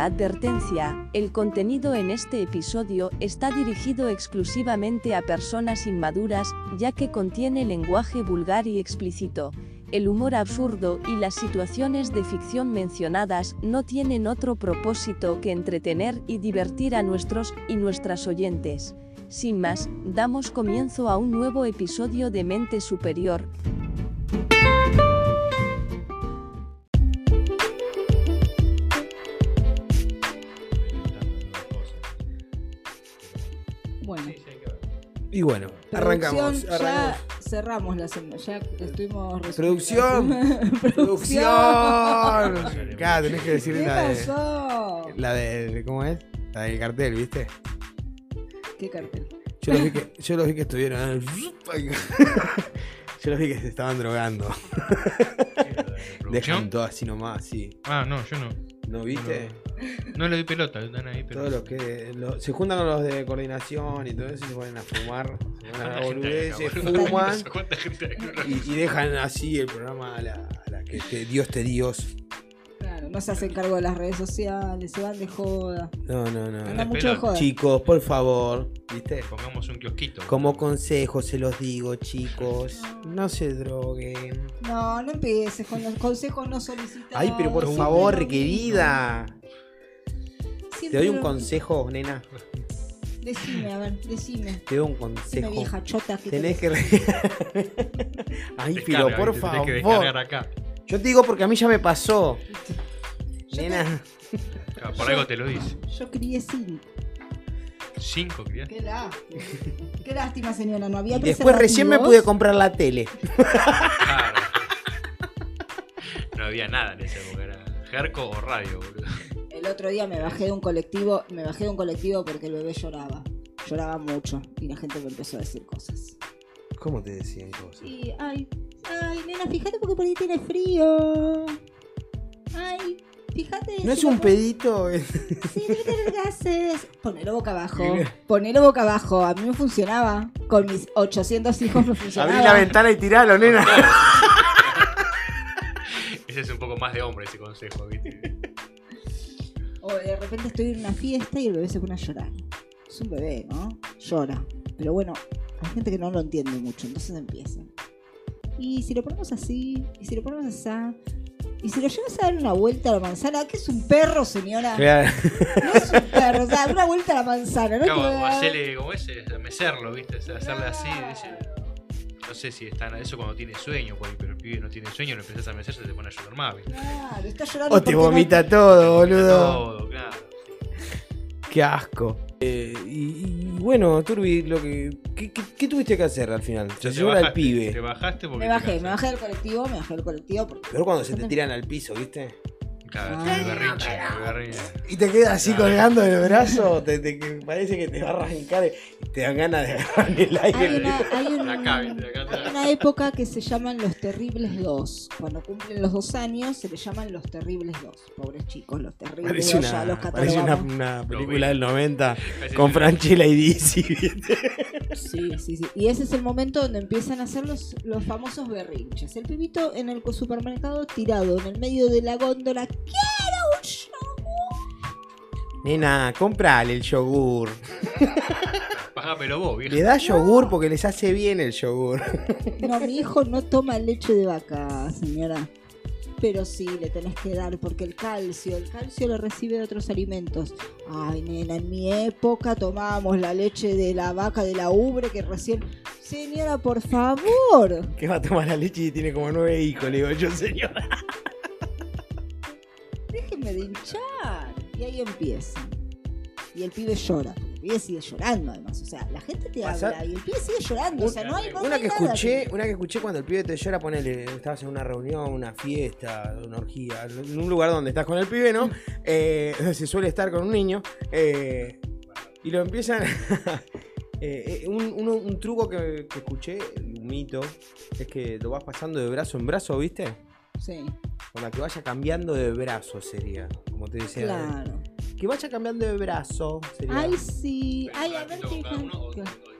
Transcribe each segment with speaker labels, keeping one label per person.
Speaker 1: Advertencia, el contenido en este episodio está dirigido exclusivamente a personas inmaduras, ya que contiene lenguaje vulgar y explícito. El humor absurdo y las situaciones de ficción mencionadas no tienen otro propósito que entretener y divertir a nuestros y nuestras oyentes. Sin más, damos comienzo a un nuevo episodio de Mente Superior.
Speaker 2: Y bueno, arrancamos.
Speaker 3: ya cerramos la semana, ya estuvimos
Speaker 2: Producción. ¡Producción! Acá tenés que decir
Speaker 3: ¿Qué
Speaker 2: la de,
Speaker 3: pasó?
Speaker 2: la de. ¿Cómo es? La del cartel, ¿viste?
Speaker 3: ¿Qué cartel?
Speaker 2: Yo los vi que, yo los vi que estuvieron. Yo los vi que se estaban drogando. Dejan todo así nomás, sí.
Speaker 4: Ah, no, yo no.
Speaker 2: ¿No viste?
Speaker 4: No le doy pelota, están ahí, pero.
Speaker 2: Todos los que. lo- se juntan con los de coordinación y todo eso y se ponen a fumar. Se ponen a
Speaker 4: ¿Cuánta gente hay acá,
Speaker 2: boludeces, fuman. Y, y dejan así el programa a la, a la que te- Dios te Dios.
Speaker 3: No se hacen cargo de las redes sociales, se van de joda.
Speaker 2: No, no, no.
Speaker 3: Anda
Speaker 4: de
Speaker 3: mucho de joda.
Speaker 2: Chicos, por favor, ¿viste?
Speaker 4: Pongamos un kiosquito.
Speaker 2: Como consejo se los digo, chicos, no se droguen.
Speaker 3: No, no empieces con los consejos no solicitados.
Speaker 2: Ay, pero por favor, querida. Te doy un
Speaker 3: lo
Speaker 2: consejo, nena.
Speaker 3: Decime, a ver, decime.
Speaker 2: Te doy un consejo.
Speaker 3: vieja chota. que
Speaker 2: Tenés
Speaker 3: te...
Speaker 2: que. re- Ay,
Speaker 4: Descarga,
Speaker 2: pero por
Speaker 4: ¿viste? Tenés que
Speaker 2: favor.
Speaker 4: descargar acá.
Speaker 2: Yo te digo porque a mí ya me pasó. Nena.
Speaker 4: Claro, por algo te lo dice.
Speaker 3: Yo crié cinco.
Speaker 4: Cinco, criás.
Speaker 3: Qué lástima. Qué lástima, señora. No había
Speaker 2: Y después recién me pude comprar la tele.
Speaker 4: Claro. No había nada en esa época, era Jerco o radio, boludo.
Speaker 3: El otro día me bajé de un colectivo, me bajé de un colectivo porque el bebé lloraba. Lloraba mucho y la gente me empezó a decir cosas.
Speaker 2: ¿Cómo te decían cosas?
Speaker 3: Y, ay, ay, nena, fíjate porque por ahí tiene frío. Ay, fíjate.
Speaker 2: ¿No es un pedito?
Speaker 3: Sí, debe tener gases. Ponelo boca abajo. Ponelo boca abajo. A mí me funcionaba. Con mis 800 hijos me funcionaba.
Speaker 2: Abrí la ventana y tiralo, nena.
Speaker 4: Ese es un poco más de hombre ese consejo, ¿viste?
Speaker 3: O de repente estoy en una fiesta y el bebé se pone a llorar. Es un bebé, ¿no? Llora. Pero bueno, hay gente que no lo entiende mucho, entonces empiezan. Y si lo ponemos así, y si lo ponemos así, y si lo llevas a dar una vuelta a la manzana, que es un perro, señora?
Speaker 2: Claro.
Speaker 3: No es un perro, o sea, una vuelta a la manzana, ¿no?
Speaker 4: Claro,
Speaker 3: Que-
Speaker 4: o hacerle como ese, mecerlo, ¿viste? O sea, hacerle así, dice. No sé si están eso cuando tiene sueño, por ahí, pero el pibe no tiene sueño, lo empezás a mecer, se te pone a llorar más, ¿viste?
Speaker 3: Claro, está llorando.
Speaker 2: O te
Speaker 3: no-
Speaker 2: vomita todo, boludo.
Speaker 4: Todo, claro.
Speaker 2: Qué asco. Eh, y, y bueno, Turbi, lo que, ¿qué, qué, qué tuviste que hacer al final? Se
Speaker 4: Te
Speaker 2: llevó al
Speaker 4: bajaste,
Speaker 2: pibe.
Speaker 4: Te bajaste porque.
Speaker 3: Me bajé, me bajé del colectivo, me bajé del colectivo porque...
Speaker 2: Peor cuando se te tiran al piso, ¿viste?
Speaker 4: Claro,
Speaker 3: Ah.
Speaker 4: el berrinche, el berrinche.
Speaker 2: Y te quedas así
Speaker 4: Claro.
Speaker 2: colgando del brazo, te, parece que te va a arrancar te dan ganas de agarrar el
Speaker 3: Hay
Speaker 2: aire.
Speaker 3: una, hay una época que se llaman los terribles dos. Cuando cumplen los dos años se les llaman los terribles dos. Pobres chicos, los terribles
Speaker 2: Parece
Speaker 3: dos, ya los
Speaker 2: una, parece una, película del 90
Speaker 4: Parece
Speaker 2: con
Speaker 4: una-
Speaker 2: Franchella y Dizzy.
Speaker 3: Sí, sí, sí. Y ese es el momento donde empiezan a hacer los, los famosos berrinches. El pibito en el supermercado tirado en el medio de la góndola. ¡Quiero un yogur!
Speaker 2: Nena, comprale el yogur.
Speaker 4: Págapelo vos, viejo.
Speaker 2: Le da yogur porque les hace bien el yogur.
Speaker 3: No, mi hijo no toma leche de vaca, señora. Pero sí, le tenés que dar porque el calcio, el calcio lo recibe de otros alimentos. Ay, nena, en mi época tomábamos la leche de la vaca de la ubre que recién... Señora, por favor.
Speaker 2: Que va a tomar la leche y tiene como nueve hijos, le digo yo, señora.
Speaker 3: Déjenme de hinchar. Y ahí empieza. Y el pibe llora. El pibe sigue llorando además. O sea, la gente te
Speaker 2: Pasa-
Speaker 3: habla y el pibe sigue llorando. O sea, no hay, no
Speaker 2: Una
Speaker 3: hay
Speaker 2: que
Speaker 3: nada
Speaker 2: escuché, una que escuché cuando el pibe te llora, ponele, estabas en una reunión, una fiesta, una orgía, en un lugar donde estás con el pibe, ¿no? Eh, se suele estar con un niño. eh, y lo empiezan. eh, eh, un, uno- un truco que, que escuché, un mito, es que lo vas pasando de brazo en brazo, ¿viste?
Speaker 3: Sí,
Speaker 2: Con la que vaya cambiando de brazo sería, como te decía.
Speaker 3: claro.
Speaker 2: Que vaya cambiando de brazo sería.
Speaker 3: Ay, sí. Ay, a ver qué...
Speaker 4: uno,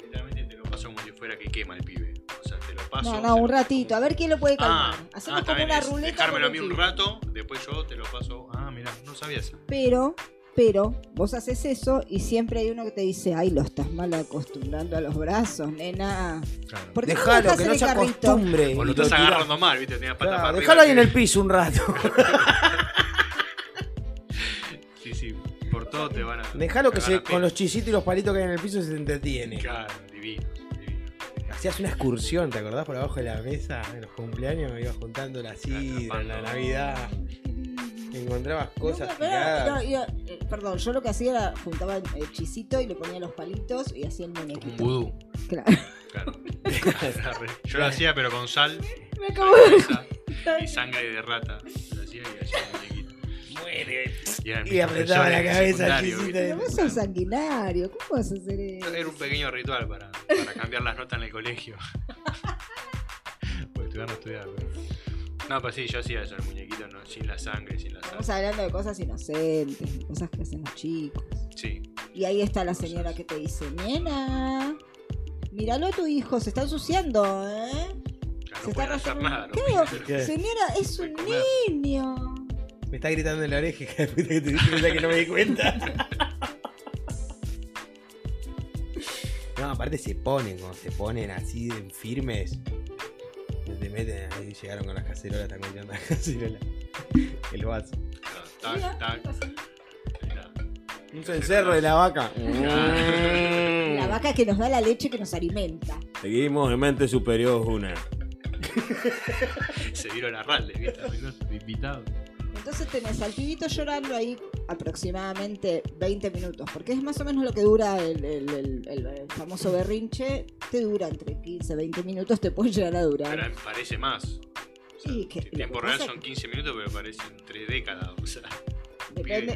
Speaker 4: literalmente te lo paso como si fuera que quema el pibe. O sea, te lo paso.
Speaker 3: No, no, un ratito. A ver quién lo puede calmar.
Speaker 4: Ah,
Speaker 3: Hacemos
Speaker 4: ah,
Speaker 3: como una
Speaker 4: es
Speaker 3: ruleta.
Speaker 4: Dejármelo a mí un rato, después yo te lo paso. Ah, mirá, no sabía eso.
Speaker 3: Pero, pero, vos haces eso y siempre hay uno que te dice, ay, lo estás mal acostumbrando a los brazos, nena.
Speaker 4: Claro.
Speaker 3: ¿Por qué no
Speaker 2: que no se acostumbre.
Speaker 4: O lo estás agarrando mal, viste, tenías patas
Speaker 2: Claro,
Speaker 4: para.
Speaker 2: Déjalo ahí en el piso un rato.
Speaker 4: te van a.
Speaker 2: Déjalo que se,
Speaker 4: a
Speaker 2: con los chisitos y los palitos que hay en el piso se entretiene.
Speaker 4: Claro, divino, divino.
Speaker 2: Hacías una excursión, ¿te acordás? Por abajo de la mesa en los cumpleaños, ibas juntando la sidra, en la. Navidad. Encontrabas cosas
Speaker 3: No, pero-
Speaker 2: tiradas.
Speaker 3: no, yo, eh, perdón, yo lo que hacía era juntaba el chisito y le ponía los palitos y hacía el
Speaker 4: Como un
Speaker 3: muñequito.
Speaker 4: vudú.
Speaker 3: Claro.
Speaker 4: Claro. Yo lo hacía, pero con sal,
Speaker 3: Me acabo de
Speaker 4: y sangre de rata. Lo hacía y hacía el muñequito.
Speaker 2: Muere.
Speaker 4: Y,
Speaker 2: apretaba la cabeza.
Speaker 3: Pero vos sos sanguinario, ¿cómo vas a hacer eso?
Speaker 4: Era un pequeño ritual para, para cambiar las notas en el colegio. Porque estudiar no estudiar, pero... No, pues sí, yo hacía eso, el muñequito no, sin la sangre, sin la
Speaker 3: Estamos
Speaker 4: sangre.
Speaker 3: hablando de cosas inocentes, de cosas que hacen los chicos.
Speaker 4: Sí,
Speaker 3: Y ahí está la señora que te dice, nena, míralo a tu hijo, se está ensuciando, ¿eh? Se
Speaker 4: no
Speaker 3: está
Speaker 4: hacer.
Speaker 3: Señora, es un niño.
Speaker 2: Me está gritando en la oreja que te que no me di cuenta. No, aparte se ponen, cuando se ponen así de firmes. Te meten ahí, llegaron con las cacerolas, están comiendo las cacerolas. El vaso.
Speaker 4: Tac, tac.
Speaker 2: Un cencerro de la vaca.
Speaker 3: La vaca que nos da la leche que nos alimenta.
Speaker 2: Seguimos en mente superior una.
Speaker 4: Se vieron a Rale, ¿viste? De invitado.
Speaker 3: Entonces tenés al pibito llorando ahí aproximadamente 20 minutos, porque es más o menos lo que dura el, el- el- el- famoso berrinche, te dura entre 15 20 minutos, te puede llegar a durar.
Speaker 4: Pero parece más. O sea,
Speaker 3: Sí, que-
Speaker 4: en tiempo real son 15 minutos, pero parecen 3 décadas. O sea,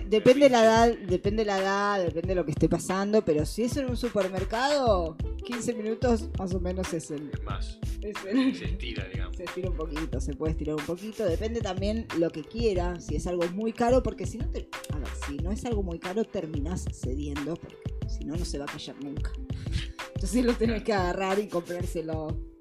Speaker 3: Depende, la edad, depende la edad, depende de lo que esté pasando, pero si es en un supermercado, 15 minutos más o menos es el,
Speaker 4: es más.
Speaker 3: es el-
Speaker 4: Se estira, digamos.
Speaker 3: se estira un poquito, se puede estirar un poquito, depende también lo que quiera, si es algo muy caro, porque si no te, a ver, si no es algo muy caro terminás cediendo, porque si no no se va a callar nunca. Entonces lo tenés que agarrar y comprárselo.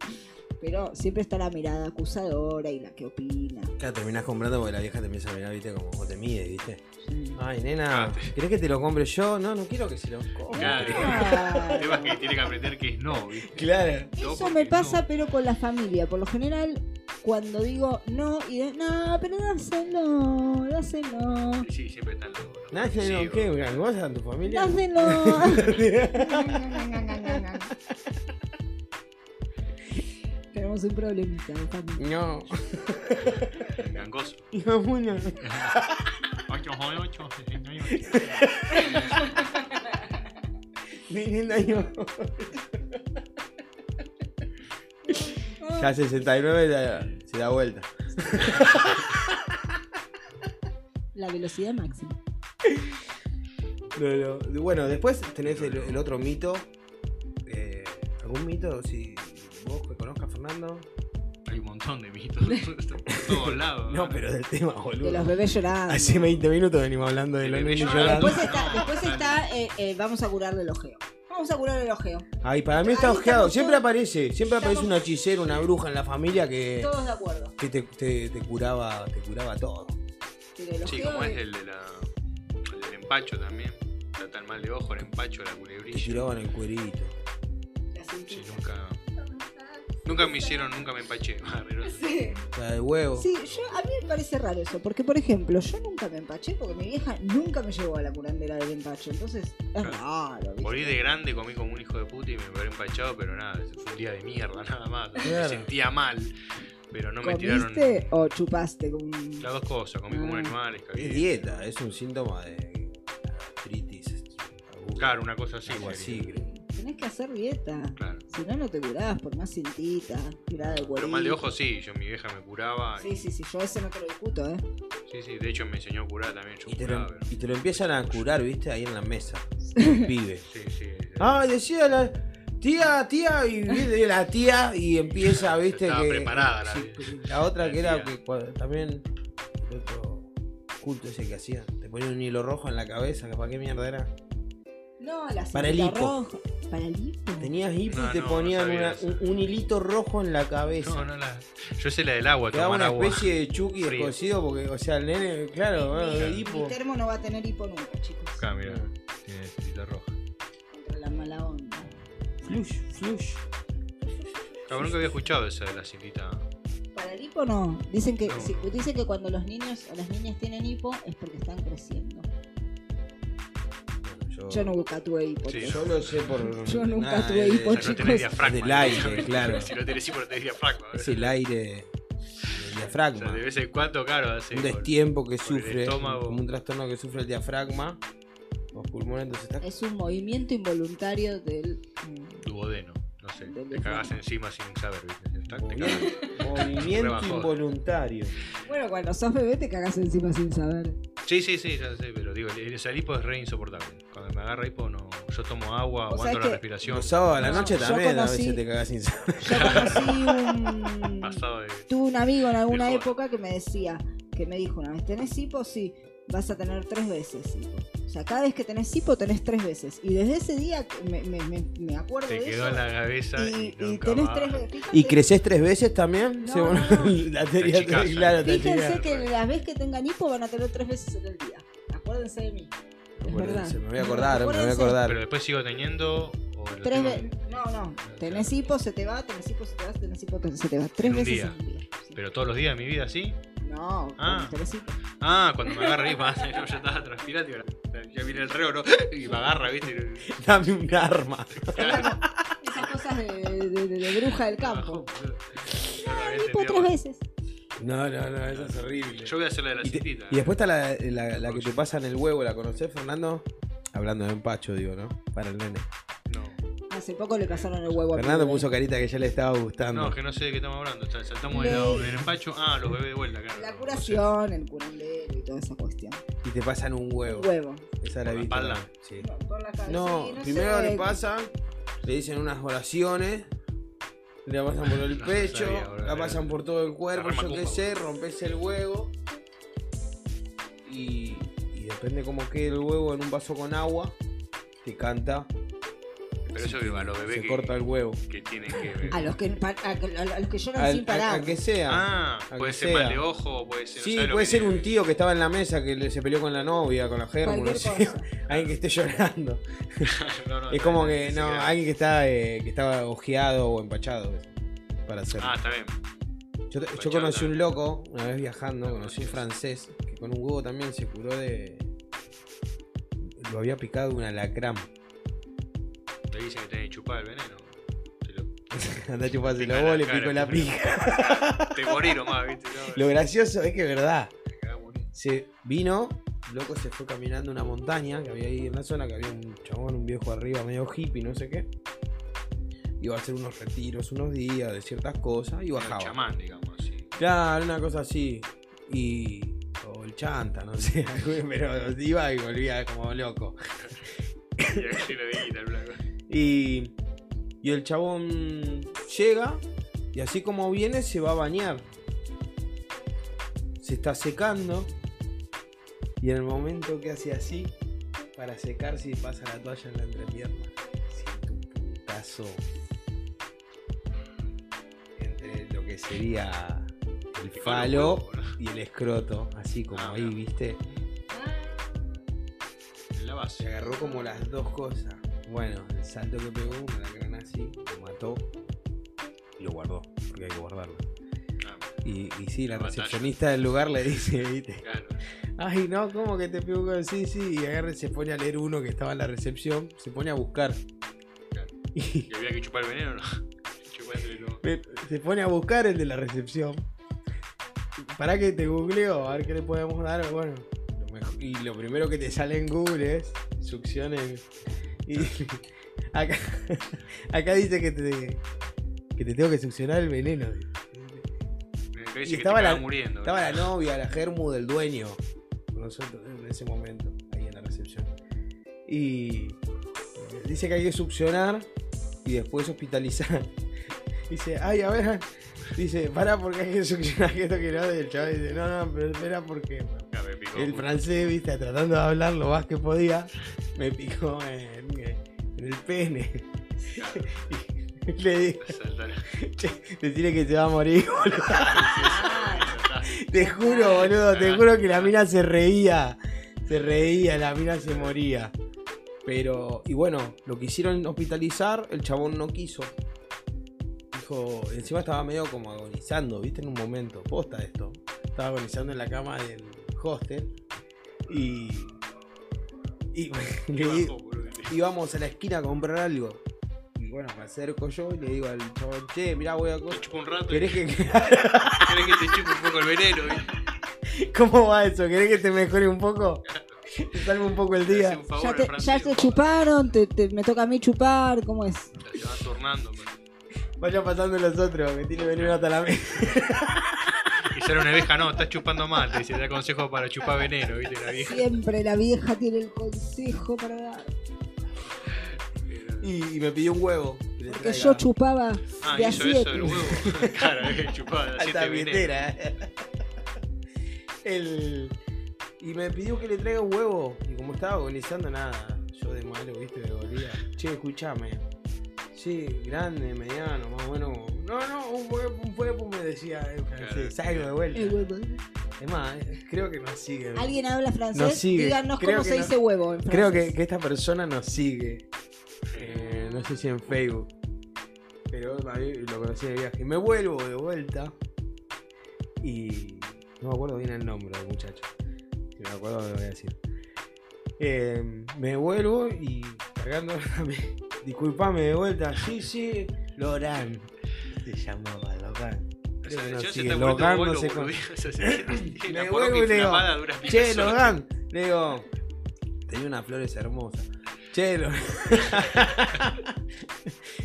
Speaker 3: Pero siempre está la mirada acusadora y la que opina.
Speaker 2: Claro, terminás comprando porque la vieja te empieza a mirar, viste, como vos te mide, viste.
Speaker 3: Sí.
Speaker 2: Ay, nena, ¿querés que te lo compre yo? No, no quiero que se lo compre.
Speaker 4: Claro.
Speaker 3: Claro.
Speaker 4: El tema es que tiene que aprender que es no, ¿viste?
Speaker 2: Claro.
Speaker 3: Eso me pasa,
Speaker 4: no.
Speaker 3: pero con la familia. Por lo general, cuando digo no y de, no, pero dáselo, dáselo,
Speaker 4: Sí, siempre están los. los posesivos.
Speaker 2: ¿qué? ¿Gangosa en tu familia?
Speaker 3: dáselo. Tenemos un problemita de familia.
Speaker 2: No.
Speaker 4: Gangoso.
Speaker 2: No, bueno.
Speaker 4: 8, 8, 68.
Speaker 2: Viniendo año. Ya 69 ya se da vuelta.
Speaker 3: La velocidad máxima.
Speaker 2: No, no. Bueno, después tenés el, el otro mito. Eh, ¿Algún mito? Si vos que conozcas, Fernando.
Speaker 4: Hay un montón de mitos por todos lados.
Speaker 2: No, pero del tema,
Speaker 3: De
Speaker 2: boludo.
Speaker 3: los bebés llorando.
Speaker 2: Hace 20 minutos venimos hablando de los
Speaker 4: bebé
Speaker 2: niños
Speaker 4: llorando.
Speaker 2: llorando.
Speaker 3: Después está, después está eh, eh, vamos a curarle el ojeo. Vamos a curar el ojeo.
Speaker 2: Ay, para mí está
Speaker 3: Ahí
Speaker 2: ojeado. Siempre
Speaker 3: todos-
Speaker 2: aparece. Siempre aparece
Speaker 3: estamos-
Speaker 2: un hechicero, una bruja en la familia que,
Speaker 3: Todos de acuerdo.
Speaker 2: que te, te- te curaba, te curaba todo.
Speaker 4: Sí, como es el, de la, el del empacho también. Trata el mal de ojo, el empacho, la
Speaker 2: Te
Speaker 4: culebrilla.
Speaker 2: tiraban el cuerito.
Speaker 3: la
Speaker 4: Sí, nunca. Nunca me hicieron, nunca me empaché. Ah, pero-
Speaker 3: Sí.
Speaker 2: La de huevo.
Speaker 3: Sí, yo, a mí me parece raro eso, porque por ejemplo, yo nunca me empaché porque mi vieja nunca me llevó a la curandera del empacho, entonces es raro. ¿viste?
Speaker 4: Morí de grande, comí como un hijo de puta y me habré empachado, pero nada, fue un día de mierda, nada más. Me sentía mal, pero no me tiraron
Speaker 3: ¿Comiste o chupaste? Con...
Speaker 4: las dos cosas. Comí como un
Speaker 3: Ah.
Speaker 4: animal.
Speaker 2: Es dieta, es un síntoma de artritis.
Speaker 4: Claro, una cosa así.
Speaker 2: Algo así, creo.
Speaker 3: Tenés que hacer dieta.
Speaker 4: Claro.
Speaker 3: Si no, no te curás por más cintita, tirada de.
Speaker 4: Pero mal de ojo sí, yo mi vieja me curaba. y-
Speaker 3: Sí, sí, sí, yo ese no te lo discuto, ¿eh?
Speaker 4: Sí, sí, de hecho me enseñó a curar también. Yo
Speaker 2: Y te, lo,
Speaker 4: curaba, pero-
Speaker 2: y te lo empiezan a curar, viste, ahí en la mesa. El pibe.
Speaker 4: Sí, sí.
Speaker 2: Ah, decía la tía, tía, y viene la tía y empieza, viste,
Speaker 4: Estaba
Speaker 2: que.
Speaker 4: preparada la-
Speaker 2: sí, la otra que era que también el otro culto ese que hacía. Te ponían un hilo rojo en la cabeza, que para qué mierda era.
Speaker 3: No, la
Speaker 2: Para el hipo.
Speaker 3: roja. Para el hipo.
Speaker 2: Tenías hipo
Speaker 4: No,
Speaker 2: y te
Speaker 4: no,
Speaker 2: ponían
Speaker 4: no
Speaker 2: una- un, un hilito rojo en la cabeza.
Speaker 4: No, no la. Yo sé la del agua,
Speaker 2: Te daba una
Speaker 4: agua.
Speaker 2: especie de chucky
Speaker 4: fría.
Speaker 2: descosido porque, o sea, el nene, claro, bueno,
Speaker 3: mi, mi
Speaker 2: hipo.
Speaker 3: termo no va a tener hipo nunca, chicos.
Speaker 4: Acá, mira, tiene cintita roja.
Speaker 3: Contra la mala onda.
Speaker 2: Flush, flush.
Speaker 4: Cabrón, nunca había escuchado esa de la cintita.
Speaker 3: Para el hipo no. Dicen que,
Speaker 4: No, no.
Speaker 3: dicen que cuando los niños o las niñas tienen hipo es porque están creciendo.
Speaker 2: Yo,
Speaker 3: Yo nunca tuve hipo.
Speaker 4: Sí.
Speaker 2: yo lo sé por.
Speaker 3: Yo nunca
Speaker 2: nada,
Speaker 3: tuve
Speaker 2: es-
Speaker 3: hipo,
Speaker 4: O no
Speaker 3: chicos.
Speaker 4: diafragma.
Speaker 2: Del aire, claro.
Speaker 4: si no tenés hipo, no tenés diafragma.
Speaker 2: Es el aire del
Speaker 4: O
Speaker 2: diafragma.
Speaker 4: sea, de vez en cuando, claro, hace.
Speaker 2: un destiempo que
Speaker 4: el
Speaker 2: sufre, como un trastorno que sufre el diafragma, los pulmones, entonces está
Speaker 3: Es un movimiento involuntario del. mm,
Speaker 4: duodeno. No sé,
Speaker 3: Del
Speaker 4: te cagás
Speaker 3: diafragma.
Speaker 4: encima sin saber, ¿viste? Está- te
Speaker 2: Movimiento,
Speaker 4: cagás.
Speaker 2: movimiento
Speaker 4: Rebajó.
Speaker 2: involuntario.
Speaker 3: Bueno, cuando sos bebé te cagás encima sin saber.
Speaker 4: Sí, sí, sí, ya sé, pero digo, el, el hipo es re insoportable. Agarra hipo, no. Yo tomo agua, aguanto la respiración.
Speaker 2: Los sábados a la
Speaker 3: No,
Speaker 2: noche
Speaker 3: yo
Speaker 2: también, a
Speaker 3: conocí-
Speaker 2: veces te cagas sin saber.
Speaker 3: Yo conocí un.
Speaker 4: Pasado de.
Speaker 3: Tuve un amigo en alguna
Speaker 4: Mejor.
Speaker 3: época que me decía, que me dijo una vez, ¿tenés hipo? Sí, vas a tener tres veces hipo. O sea, cada vez que tenés hipo tenés tres veces. Y desde ese día me, me, me, me acuerdo
Speaker 4: Te
Speaker 3: de
Speaker 4: quedó
Speaker 3: eso.
Speaker 4: en la cabeza y,
Speaker 3: y, y
Speaker 4: nunca
Speaker 3: tenés
Speaker 4: más.
Speaker 3: tres veces. Fíjate,
Speaker 2: ¿Y creces tres veces también?
Speaker 3: No,
Speaker 2: Según
Speaker 3: no,
Speaker 2: la teoría,
Speaker 4: Te
Speaker 2: claro, te
Speaker 3: Fíjense que las veces que tengan hipo van a tener tres veces en el día. Acuérdense de mí.
Speaker 2: Me voy a acordar, me voy a acordar.
Speaker 4: Pero después sigo teniendo. O lo
Speaker 3: Tres
Speaker 4: tengo
Speaker 3: veces. No, no. Tenés hipo, se te va, tenés hipo, se te va, tenés hipo, se te va. Tres
Speaker 4: En un
Speaker 3: veces
Speaker 4: día.
Speaker 3: en un día. sí.
Speaker 4: Pero todos los días de mi vida, ¿sí?
Speaker 3: No,
Speaker 4: Ah.
Speaker 3: cuando tenés hipo.
Speaker 4: Ah, cuando me agarra hipo, yo ya estaba transpirando y ahora- ya viene el reo, ¿no? Y me agarra, ¿viste?
Speaker 2: Dame un arma.
Speaker 3: Esas cosas de, de- de- de bruja del campo.
Speaker 4: Ah,
Speaker 3: Hipo tres veces.
Speaker 2: No, no, no, eso es horrible.
Speaker 4: Yo voy a hacer la de la
Speaker 2: Y, te-
Speaker 4: cintita.
Speaker 2: y después está la, la- la que te pasa en el huevo, ¿la conocés, Fernando? Hablando de empacho, digo, ¿no? Para el nene.
Speaker 4: No,
Speaker 3: Hace poco le pasaron el huevo a
Speaker 2: Fernando
Speaker 3: bebé.
Speaker 2: puso carita que ya le estaba gustando.
Speaker 4: no, que no sé de qué estamos hablando. Sal- Saltamos del del empacho. Ah, los bebés de vuelta, claro.
Speaker 3: La
Speaker 4: no
Speaker 3: curación, el curandero y toda esa cuestión.
Speaker 2: Y te pasan un huevo.
Speaker 3: Huevo.
Speaker 2: Esa la
Speaker 4: ¿Por la
Speaker 2: viste.
Speaker 4: espalda?
Speaker 2: Sí.
Speaker 3: No, por la cabeza.
Speaker 2: No, primero
Speaker 3: sé.
Speaker 2: le pasan, le dicen unas oraciones, le pasan por el
Speaker 4: No
Speaker 2: pecho,
Speaker 4: sabía,
Speaker 2: la pasan por todo el cuerpo, yo qué sé, rompes el huevo. Y, y depende cómo quede el huevo en un vaso con agua, te canta,
Speaker 4: Pero eso digo, a los bebés
Speaker 2: se
Speaker 4: que,
Speaker 2: corta el huevo.
Speaker 4: que tienen que.
Speaker 3: A los que, a, a los que lloran
Speaker 2: Al-
Speaker 3: sin
Speaker 2: a,
Speaker 3: parar.
Speaker 2: a que sea.
Speaker 4: Ah,
Speaker 2: a
Speaker 4: puede
Speaker 2: que
Speaker 4: ser
Speaker 2: sea.
Speaker 4: mal de ojo, puede ser.
Speaker 2: Sí,
Speaker 4: ¿sabes lo
Speaker 2: puede ser un tío que estaba en la mesa que se peleó con la novia, con la germo, no sé. Alguien que esté llorando.
Speaker 4: No, no,
Speaker 2: Es como que, no, alguien que está, eh, que estaba ojeado o empachado. Para hacer.
Speaker 4: Ah, está bien.
Speaker 2: Yo, yo conocí un loco, una vez viajando,
Speaker 4: No
Speaker 2: conocí un francés, que con un huevo también se curó de. Lo había picado un alacrán.
Speaker 4: Te dicen que tenés que chupar el veneno. Te, lo-
Speaker 2: Anda a chuparse
Speaker 4: Pica
Speaker 2: los
Speaker 4: la
Speaker 2: pija.
Speaker 4: te morí nomás, ¿viste? No,
Speaker 2: Lo gracioso es que es verdad. Se vino, loco se fue caminando una montaña que había ahí en la zona, que había un chabón, un viejo arriba, medio hippie, no sé qué. Iba a hacer unos retiros unos días de ciertas cosas y bajaba.
Speaker 4: El chamán, digamos, así.
Speaker 2: Claro, una cosa así. Y. O el chanta, no sé. Pero iba y volvía como loco.
Speaker 4: Y así lo.
Speaker 2: Y. Y el chabón llega. Y así como viene, se va a bañar. Se está secando. Y en el momento que hace así, para secarse y pasa la toalla en la entrepierna, siente un putazo entre lo que sería el falo y el escroto, así como
Speaker 4: Ah,
Speaker 2: ahí. ¿viste? Se agarró como las dos cosas. Bueno, el salto que pegó, una lacrana así, lo mató y lo guardó, porque hay que guardarlo.
Speaker 4: Ah,
Speaker 2: Y, y sí, la
Speaker 4: batalla.
Speaker 2: recepcionista del lugar le dice, ¿viste?
Speaker 4: claro.
Speaker 2: Ay, no, ¿cómo que te pegó con sí, sí? Y agarra se pone a leer uno que estaba en la recepción, se pone a buscar.
Speaker 4: Claro.
Speaker 2: Y
Speaker 4: ¿Y había que chupar el veneno no?
Speaker 2: Se pone a buscar el de la recepción. Para que te googleo, a ver qué le podemos dar. Bueno, lo mejor- y lo primero que te sale en Google es succionen. Y acá, acá dice que te, que te tengo que succionar el veneno. Y
Speaker 4: que
Speaker 2: estaba
Speaker 4: te
Speaker 2: la-
Speaker 4: muriendo.
Speaker 2: Estaba la novia, la germu del dueño, con nosotros en ese momento, ahí en la recepción. Y dice que hay que succionar y después hospitalizar. Dice, ay, a ver, dice, para porque hay que succionar que esto que no. Y el chaval dice, no, no, pero espera porque. El francés, viste, tratando de hablar lo más que podía, me picó en, en el pene. Y le digo, che, decirle que se va a morir, boludo. Te juro, boludo, te juro que la mina se reía. Se reía, la mina se moría. Pero, y bueno, lo quisieron hospitalizar, el chabón no quiso. Dijo, encima estaba medio como agonizando, viste, en un momento. Posta esto. Estaba agonizando en la cama del hostel. Y. Y le di- íbamos a la esquina a comprar algo. Y bueno, me acerco yo y le digo al chabón, che, mirá, voy a.
Speaker 4: Te chupo un rato.
Speaker 2: ¿Querés que.?
Speaker 4: ¿Querés que te chupe un poco el veneno?
Speaker 2: ¿Cómo va eso? ¿Querés que te mejore un poco? Te salve un poco el
Speaker 4: Te
Speaker 2: día.
Speaker 4: favor
Speaker 3: Ya te, ya te
Speaker 4: boludo.
Speaker 3: chuparon, te, te- me toca a mí chupar, ¿cómo es?
Speaker 4: Se van turnando. pues.
Speaker 2: Vaya pasando los otros, que tiene veneno hasta la mesa.
Speaker 4: Y sale una vieja, no, estás chupando mal. Te dice, te da consejo para chupar veneno, ¿viste? La vieja.
Speaker 3: Siempre la vieja tiene el consejo para dar.
Speaker 2: Y, y me pidió un huevo. que
Speaker 3: Porque yo chupaba
Speaker 4: Ah,
Speaker 3: de a
Speaker 4: hizo eso
Speaker 3: siete.
Speaker 4: del huevo. Claro, chupaba de a siete
Speaker 2: billetera. eh. El... Y me pidió que le traiga un huevo. Y como estaba agonizando, nada. Yo de malo, viste, me volvía. Che, escuchame. Sí, grande, mediano, más o menos. No, no, un huevo, un huevo me decía en francés. Salgo de vuelta.
Speaker 3: El huevo.
Speaker 2: Es más, eh, creo que nos sigue.
Speaker 3: ¿Alguien habla francés?
Speaker 2: Nos sigue.
Speaker 3: Díganos
Speaker 2: Creo
Speaker 3: cómo
Speaker 2: que
Speaker 3: se
Speaker 2: no-
Speaker 3: dice huevo en
Speaker 2: Creo que, esta persona nos sigue. Eh, no sé si en Facebook. Pero a mí lo conocí de viaje. Me vuelvo de vuelta. Y no me acuerdo bien el nombre del muchacho. Si me acuerdo lo voy a decir. Eh, me vuelvo y cargando. Disculpame de vuelta. Sí, sí. Loran. Se llamaba Loran.
Speaker 4: O sea,
Speaker 2: Creo que no sigue.
Speaker 4: de
Speaker 2: no sé cómo- Me vuelvo y le digo, Che. Logan. Le digo, tenía unas flores hermosas. Che, Logan.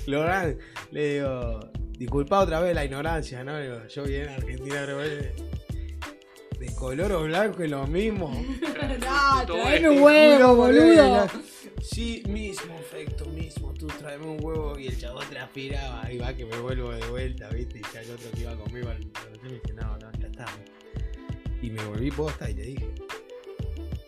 Speaker 2: Logan, le digo, disculpa otra vez la ignorancia, ¿no? Le digo, yo vine a Argentina, pero de, color o blanco es lo mismo.
Speaker 3: No, traeme un
Speaker 4: huevo,
Speaker 3: boludo.
Speaker 2: Sí, mismo efecto, mismo. Tú tráeme un huevo y el chabón transpiraba. Ahí va que me vuelvo de vuelta, ¿viste? Y ya el otro que iba conmigo al me dice, no, no, ya está. Y me volví posta y le dije.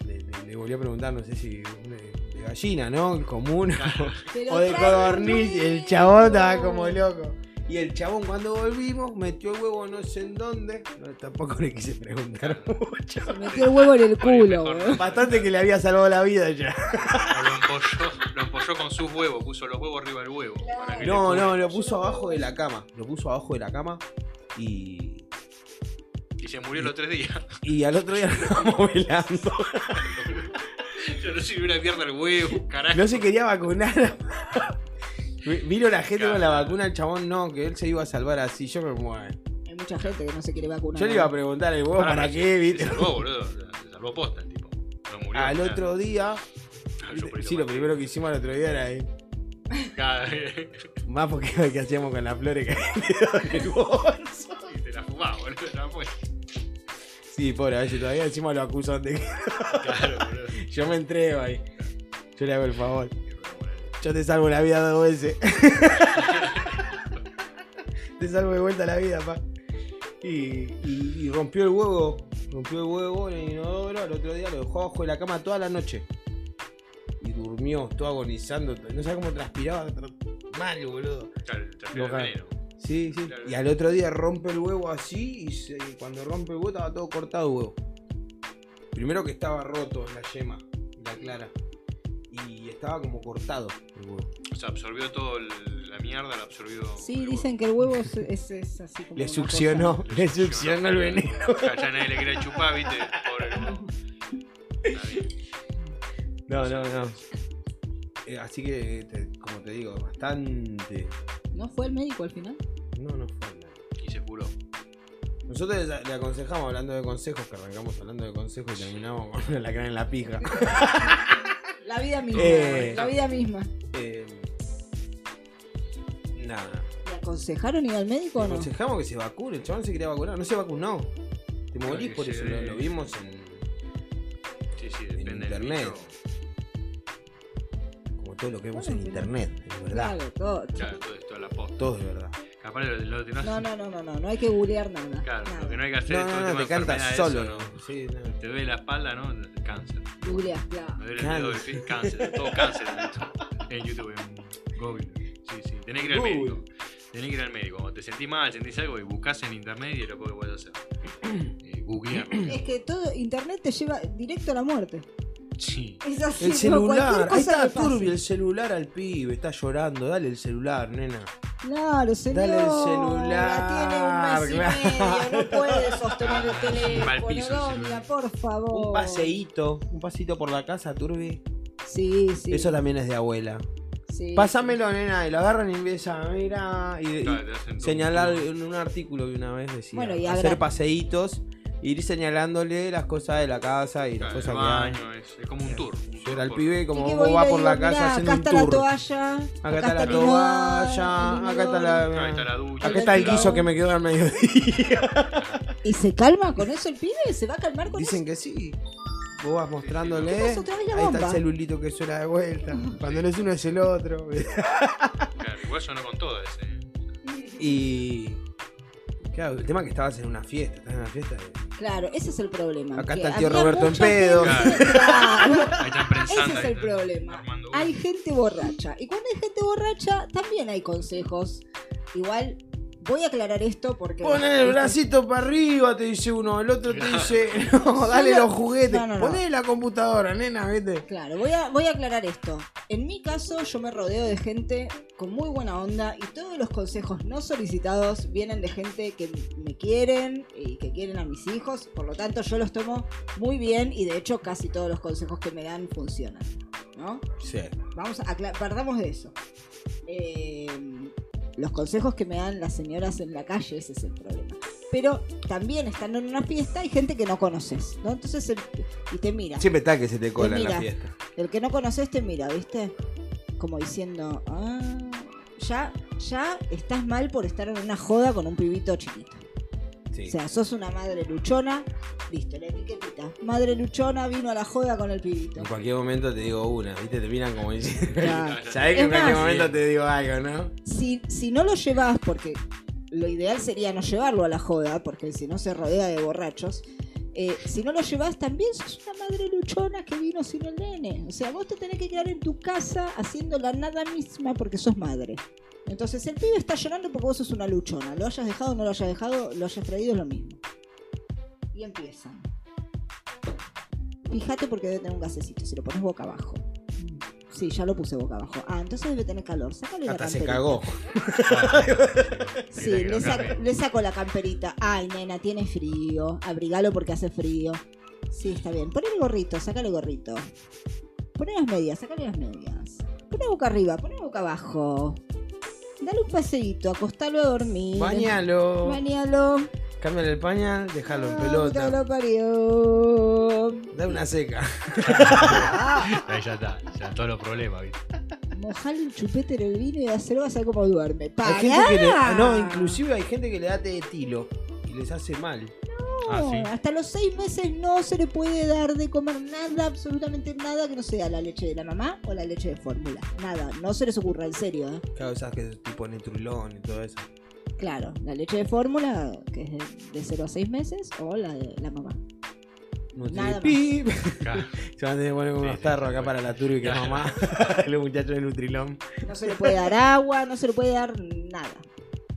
Speaker 2: Le, le- le volví a preguntar, no sé si de, de gallina, ¿no? El común. O de
Speaker 3: traeme
Speaker 2: codorniz. Y el chabón estaba como loco. Y el chabón cuando volvimos metió el huevo no sé en dónde. No, tampoco le quise preguntar mucho.
Speaker 3: Se metió el huevo en el culo.
Speaker 2: Bastante que le había salvado la vida ya.
Speaker 4: Lo empolló con sus huevos, puso los huevos arriba del huevo. para que
Speaker 2: No, no, lo puso abajo de la cama. Lo puso abajo de la cama y.
Speaker 4: Y se murió los tres días.
Speaker 2: Y al otro día lo estábamos velando.
Speaker 4: Yo no sirvió una mierda el huevo, carajo.
Speaker 2: No se quería vacunar. Vino la gente con la vacuna, el chabón no, que él se iba a salvar así. Yo me muero.
Speaker 3: Hay mucha gente que no se quiere vacunar.
Speaker 2: Yo le iba a preguntar el huevo para qué,
Speaker 4: Se
Speaker 2: ¿viste?
Speaker 4: salvó, boludo. Se salvó posta el tipo. No murió.
Speaker 2: Al
Speaker 4: nada.
Speaker 2: otro día. Sí, lo primero que hicimos al otro día era.
Speaker 4: Cada-
Speaker 2: Más porque lo que hacíamos con las flores que en el bolso.
Speaker 4: Y te la fumaba, boludo. Fue.
Speaker 2: Sí, pobre, a veces todavía encima lo acusan de que
Speaker 4: Claro, boludo.
Speaker 2: yo me entrego ahí. Yo le hago el favor. Yo te salvo la vida dos veces. te salvo de vuelta la vida, pa. Y, y- y rompió el huevo. Rompió el huevo en el inodoro. Al otro día lo dejó abajo de la cama toda la noche. Durmió, todo agonizando. No sé cómo transpiraba. tra- Mal, boludo.
Speaker 4: Claro.
Speaker 2: Sí, sí.
Speaker 4: Claro.
Speaker 2: Y al otro día rompe el huevo así. Y se- cuando rompe el huevo estaba todo cortado el huevo. Primero que estaba roto la yema, la clara. Y estaba como cortado el huevo.
Speaker 4: O sea, absorbió todo el- la mierda, la absorbió.
Speaker 3: Sí, dicen que el huevo es, es- es así como.
Speaker 2: Le succionó,
Speaker 3: cosa-
Speaker 2: le succionó el veneno.
Speaker 4: Ya, ya nadie le quería chupar, viste. Pobre huevo.
Speaker 2: No, no, no. Eh, así que, te- como te digo, bastante.
Speaker 3: ¿No fue el médico al final?
Speaker 2: No, no fue nada.
Speaker 4: Y se curó.
Speaker 2: Nosotros le le aconsejamos hablando de consejos, que arrancamos hablando de consejos y terminamos con la cara en la pija.
Speaker 3: La vida misma.
Speaker 2: Eh.
Speaker 3: La vida misma.
Speaker 2: Eh, nada.
Speaker 3: ¿Le aconsejaron ir al médico
Speaker 2: Le
Speaker 3: o no?
Speaker 2: aconsejamos que se vacune. El chabón se quería vacunar. No se vacunó. Te morís por eso. Lo, lo vimos en,
Speaker 4: Sí, sí,
Speaker 2: En internet. Todo lo que vemos en internet. Es verdad.
Speaker 3: Claro, todo.
Speaker 4: Claro, todo esto a la posta.
Speaker 2: Todo es verdad.
Speaker 4: Aparte, lo, lo que no,
Speaker 3: No, no, no, no, no, no hay que googlear nada.
Speaker 4: Claro,
Speaker 3: nada.
Speaker 4: lo que no hay que hacer
Speaker 2: No,
Speaker 4: es todo
Speaker 2: no,
Speaker 4: el tema
Speaker 2: te
Speaker 4: de
Speaker 2: canta
Speaker 4: enfermedades,
Speaker 2: solo.
Speaker 4: eso, ¿no?
Speaker 2: Sí, no.
Speaker 4: Te duele la espalda, ¿no? Cáncer.
Speaker 3: Googleás, claro.
Speaker 4: Me duele el
Speaker 2: Cáncer.
Speaker 4: dedo del pie, cáncer. Todo cáncer en YouTube. En YouTube, en Google. Sí, sí. Tenés que ir al
Speaker 2: Google.
Speaker 4: médico. Tenés que ir al médico. Cuando te sentís mal, sentís algo y buscas en internet y es lo que puedes hacer. Eh, googlear.
Speaker 3: Es que todo internet te lleva directo a la muerte.
Speaker 4: Sí.
Speaker 3: Es así,
Speaker 2: El celular, ahí está turbio el celular al pibe, está llorando, dale el celular, nena.
Speaker 3: Claro, señora.
Speaker 2: Dale el celular,
Speaker 3: Tiene un mes y
Speaker 2: claro.
Speaker 3: medio, no puede sostener el teléfono.
Speaker 4: Mal piso el
Speaker 3: doña,
Speaker 4: celular.
Speaker 3: por favor.
Speaker 2: Un paseíto, un pasito por la casa, turbi.
Speaker 3: Sí, sí.
Speaker 2: Eso también es de abuela.
Speaker 3: sí,
Speaker 2: Pásamelo, nena, y lo agarran y empieza, mira, y,
Speaker 4: Claro,
Speaker 2: señalar
Speaker 4: un-
Speaker 2: en un artículo que una vez decía,
Speaker 3: Bueno, y
Speaker 2: hacer paseitos, ir señalándole las cosas de la casa y las
Speaker 4: Claro,
Speaker 2: cosas que hay.
Speaker 4: baño, es, es como un tour.
Speaker 2: Yo era el pibe como vos vas por la casa
Speaker 3: mirá,
Speaker 2: haciendo
Speaker 3: acá
Speaker 2: un
Speaker 3: está la
Speaker 2: tour.
Speaker 3: toalla.
Speaker 2: Acá está la toalla, acá está la,
Speaker 4: Ahí está la ducha.
Speaker 2: acá está el guiso que me quedó al mediodía.
Speaker 3: ¿Y se calma con eso el pibe? ¿Se va a calmar con
Speaker 2: Dicen
Speaker 3: eso?
Speaker 2: que sí. Vos vas mostrándole. Ahí está el celulito que suena de vuelta. Cuando no es uno es el otro.
Speaker 4: Claro, igual sonó con todo ese. ¿eh?
Speaker 2: Y. Claro, el tema es que estabas en una fiesta. Estás en una fiesta. y-
Speaker 3: Claro, ese es el problema.
Speaker 2: Acá
Speaker 3: que
Speaker 2: está el tío Roberto en pedo.
Speaker 3: gente- Claro. Ese es el problema. Hay gente borracha. Y cuando hay gente borracha, también hay consejos. Igual, voy a aclarar esto porque.
Speaker 2: Poné el bracito para arriba, te dice uno. El otro te dice, no, dale
Speaker 3: Solo-
Speaker 2: los juguetes.
Speaker 3: No, no, no.
Speaker 2: Poné la computadora, nena, vete.
Speaker 3: Claro, voy a, voy a aclarar esto. En mi caso, yo me rodeo de gente con muy buena onda y todos los consejos no solicitados vienen de gente que me quieren y que quieren a mis hijos. Por lo tanto, yo los tomo muy bien y de hecho casi todos los consejos que me dan funcionan. ¿No?
Speaker 2: Sí.
Speaker 3: Vamos a partamos de eso. Eh, los consejos que me dan las señoras en la calle, ese es el problema. Pero también estando en una fiesta hay gente que no conoces, ¿no? Entonces, el- y te mira.
Speaker 2: Siempre está que se te cola en la fiesta.
Speaker 3: El que no conoces te mira, ¿viste? Como diciendo, ah, ya, ya estás mal por estar en una joda con un pibito chiquito.
Speaker 2: Sí.
Speaker 3: O sea, sos una madre luchona, listo, la etiquetita. Madre luchona vino a la joda con el pibito.
Speaker 2: En cualquier momento te digo una, ¿viste? Te miran como diciendo.
Speaker 3: Claro.
Speaker 2: Sabés que
Speaker 3: Es
Speaker 2: en cualquier
Speaker 3: más,
Speaker 2: momento te digo algo, ¿no?
Speaker 3: Si, si no lo llevas, porque lo ideal sería no llevarlo a la joda, porque si no se rodea de borrachos. eh, si no lo llevas, también sos una madre luchona que vino sin el nene. O sea, vos te tenés que quedar en tu casa haciendo la nada misma porque sos madre. Entonces, el pibe está llorando porque vos sos una luchona. Lo hayas dejado o no lo hayas dejado, lo hayas traído es lo mismo. Y empiezan. Fíjate porque debe tener un gasecito. Si lo pones boca abajo. Sí, ya lo puse boca abajo. Ah, entonces debe tener calor. Sácale la
Speaker 2: Hasta se
Speaker 3: camperita.
Speaker 2: cagó.
Speaker 3: Sí, le, saco,
Speaker 4: cambie.
Speaker 3: le saco la camperita. Ay, nena, tiene frío. Abrigalo porque hace frío. Sí, está bien. Poné el gorrito, sácale el gorrito. Poné las medias, sácale las medias. Poné boca arriba, poné boca abajo. Dale un paseíto, acostalo a dormir.
Speaker 2: Bañalo.
Speaker 3: Bañalo.
Speaker 2: Cámbiale el pañal, déjalo en
Speaker 3: Ah,
Speaker 2: pelota.
Speaker 3: lo parió.
Speaker 2: Una seca.
Speaker 4: Ahí ya está. Ya todos los problemas, ¿viste?
Speaker 3: Mojale el chupete en el vino y hacerlo vas a ver cómo duerme.
Speaker 2: Hay gente que le, no, inclusive hay gente que le da té de tilo y les hace mal.
Speaker 4: Ah, sí.
Speaker 3: Hasta los seis meses no se le puede dar de comer nada, absolutamente nada que no sea la leche de la mamá o la leche de fórmula. Nada, no se les ocurra, en serio. ¿eh?
Speaker 2: Claro, esas que es tipo Netrulón y todo eso.
Speaker 3: Claro, la leche de fórmula, que es de, de 0 a 6 meses, o la de la mamá. Nada.
Speaker 2: Nutripip.
Speaker 4: Claro.
Speaker 2: Se van a tener que poner unos
Speaker 4: sí,
Speaker 2: tarros
Speaker 4: sí,
Speaker 2: acá para la turbi que es
Speaker 4: Claro.
Speaker 2: mamá. Los muchachos de Nutrilón.
Speaker 3: No se le puede dar agua, no se le puede dar nada.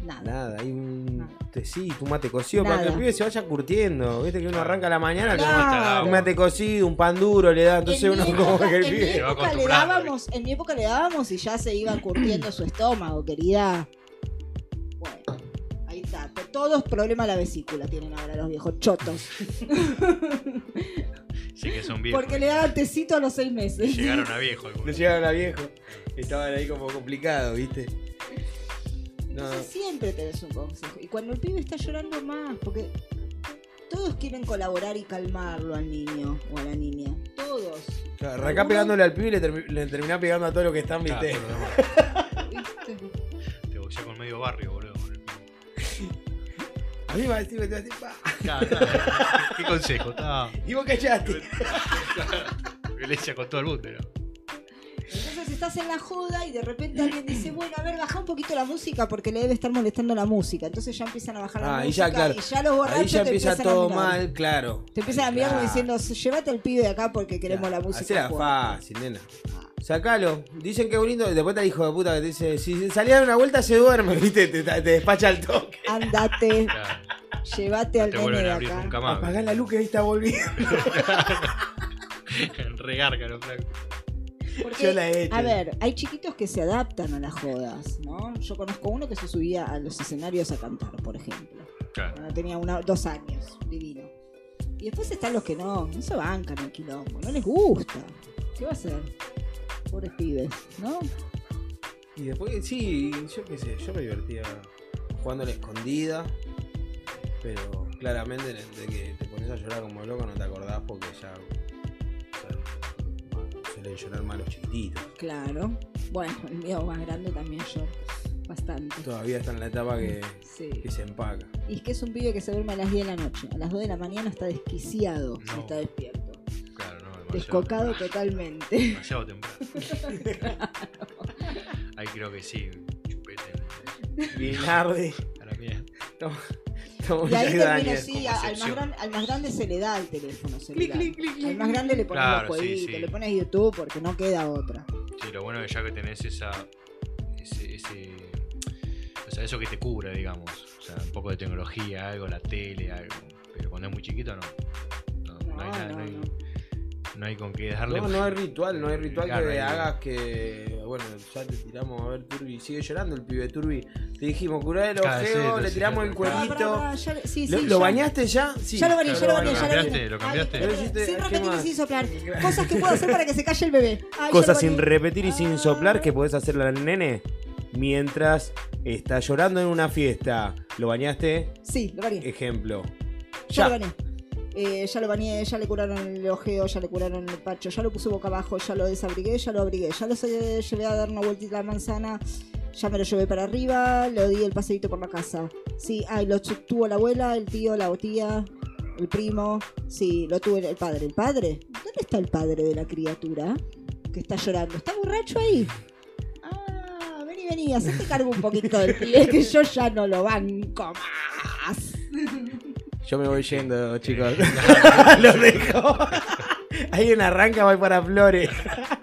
Speaker 3: Nada.
Speaker 2: Nada, hay un
Speaker 3: Nada.
Speaker 2: tecito, un mate cocido para que el
Speaker 3: Nada.
Speaker 2: pibe se vaya curtiendo. Viste que uno arranca a la mañana
Speaker 4: No,
Speaker 2: con
Speaker 3: Claro.
Speaker 2: un mate cocido, un pan duro le da. Entonces
Speaker 3: en
Speaker 2: uno
Speaker 3: mi
Speaker 2: como
Speaker 3: época,
Speaker 2: que el
Speaker 3: en mi
Speaker 2: pibe.
Speaker 4: Se va
Speaker 3: época le dábamos, en mi época le dábamos y ya se iba curtiendo su estómago, querida. Bueno, ahí está. Todos problemas de la vesícula tienen ahora los viejos chotos.
Speaker 4: Sí que son viejos.
Speaker 3: Porque le daban tecito a los seis meses.
Speaker 4: Llegaron a viejo.
Speaker 2: No
Speaker 4: algunos.
Speaker 2: llegaron a viejo. Estaban ahí como complicados, ¿viste? No.
Speaker 3: Entonces siempre tenés un consejo. Y cuando el pibe está llorando más, porque todos quieren colaborar y calmarlo al niño o a la niña. Todos.
Speaker 2: Claro, arrancá pegándole al pibe y le, termi- le terminás pegando a todos los que están,
Speaker 4: Claro,
Speaker 2: ¿viste?
Speaker 4: todo lo demás.
Speaker 3: ¿Viste?
Speaker 4: Te boxea con medio barrio, boludo.
Speaker 2: A mí me va a decir, me va a decir, pa.
Speaker 4: Claro, claro. ¿Qué consejo? Está.
Speaker 2: Y vos callaste.
Speaker 4: Violencia con todo el mundo, ¿no?
Speaker 3: Estás en la joda y de repente alguien dice, bueno, a ver, baja un poquito la música porque le debe estar molestando la música. Entonces ya empiezan a bajar la
Speaker 2: Ah, ahí
Speaker 3: música
Speaker 2: ya, claro.
Speaker 3: y ya los borrachos
Speaker 2: Ahí ya
Speaker 3: te
Speaker 2: empieza
Speaker 3: empiezan a
Speaker 2: todo
Speaker 3: mirar.
Speaker 2: mal, claro.
Speaker 3: Te empiezan a mirar
Speaker 2: Claro.
Speaker 3: diciendo, llévate al pibe de acá porque queremos la música.
Speaker 2: Hacela
Speaker 3: fuerte".
Speaker 2: fácil, nena. Sacalo. Dicen que es bonito. Después te hijo de puta que te dice: Si salía de una vuelta, se duerme, ¿viste? Te, te despacha al toque.
Speaker 3: Andate,
Speaker 4: Claro,
Speaker 3: llévate al
Speaker 4: te
Speaker 3: nene
Speaker 4: vuelven
Speaker 3: de
Speaker 4: a abrir
Speaker 3: acá.
Speaker 4: nunca más.
Speaker 2: Apagá la luz que ahí está volviendo.
Speaker 4: Regárgalo, flaco.
Speaker 3: Porque,
Speaker 2: Yo la he hecho.
Speaker 3: A ver, hay chiquitos que se adaptan a las jodas, ¿no? Yo conozco uno que se subía a los escenarios a cantar, por ejemplo.
Speaker 4: Claro.
Speaker 3: Cuando tenía una, dos años, divino. Y después están los que no, no se bancan el quilombo, no les gusta. ¿Qué va a hacer? Pobres pibes, ¿no?
Speaker 2: Y después, sí, yo qué sé, yo me divertía jugando a la escondida. Pero claramente de que te pones a llorar como loco no te acordás porque ya. o sea, suelen llorar más los chiquititos.
Speaker 3: Claro. Bueno, el mío más grande también yo. Bastante.
Speaker 2: Todavía está en la etapa que,
Speaker 3: Sí.
Speaker 2: que se empaca.
Speaker 3: Y es que es un pibe que se duerme a las 10 de la noche. A las 2 de la mañana está desquiciado si
Speaker 4: No.
Speaker 3: está despierto.
Speaker 4: Claro, no, demasiado,
Speaker 3: Descocado totalmente.
Speaker 4: demasiado temprano. Ahí creo que sí, chupete.
Speaker 2: Guinardi.
Speaker 4: A la mierda.
Speaker 2: Estamos,
Speaker 3: Y ahí
Speaker 4: como
Speaker 3: a- al más, gran- al más grande se le da el teléfono celular. Al más grande le pones
Speaker 4: Claro,
Speaker 3: los
Speaker 4: sí,
Speaker 3: jueguitos,
Speaker 4: sí.
Speaker 3: le pones YouTube porque no queda otra.
Speaker 4: Sí, lo bueno es ya que tenés esa. Ese, ese. O sea, eso que te cubra, digamos. O sea, un poco de tecnología, algo, la tele, algo. Pero cuando es muy chiquito, no. No, no,
Speaker 3: No,
Speaker 4: hay nada,
Speaker 3: no,
Speaker 4: no, hay,
Speaker 3: no.
Speaker 4: hay con qué darle.
Speaker 2: No, no hay ritual, no hay ritual
Speaker 4: Claro,
Speaker 2: que
Speaker 4: no hay-
Speaker 2: hagas que. Bueno, ya te tiramos a ver Turbi. Sigue llorando el pibe Turbi. Te dijimos curar el ojeo, le tiramos
Speaker 4: sí,
Speaker 2: el cuerito.
Speaker 3: sí,
Speaker 2: ¿Lo,
Speaker 3: sí,
Speaker 2: lo
Speaker 3: ya-
Speaker 2: bañaste ya? Sí.
Speaker 3: Ya lo bañé, ya lo bañé,
Speaker 4: ¿Lo
Speaker 3: ya lo
Speaker 4: cambiaste?
Speaker 3: bañé.
Speaker 4: ¿Lo
Speaker 3: Ay,
Speaker 4: cambiaste?
Speaker 2: Lo
Speaker 3: Sin
Speaker 2: ¿qué
Speaker 3: repetir y sin soplar. Cosas que puedo hacer para que se calle el bebé. Ay,
Speaker 2: Cosas sin repetir y sin
Speaker 3: Ah.
Speaker 2: soplar que podés hacerle al nene mientras está llorando en una fiesta. ¿Lo bañaste?
Speaker 3: Sí, lo bañé.
Speaker 2: Ejemplo.
Speaker 3: Ya,
Speaker 2: Ya.
Speaker 3: lo bañé. Eh, ya lo bañé, ya le curaron el ojeo, ya le curaron el pacho, ya lo puse boca abajo, ya lo desabrigué, ya lo abrigué, ya lo llevé a dar una vueltita a la manzana, ya me lo llevé para arriba, le di el paseíto por la casa. Sí, ay, lo tu- tuvo la abuela, el tío, la tía, el primo. Sí, lo tuvo el padre. ¿El padre? ¿Dónde está el padre de la criatura que está llorando? ¿Está borracho ahí? Ah, vení, vení, hacete cargo un poquito del pibe que yo ya no lo banco más.
Speaker 2: Yo me voy yendo, chicos. Lo dejo. Hay una arranca, voy para Flores.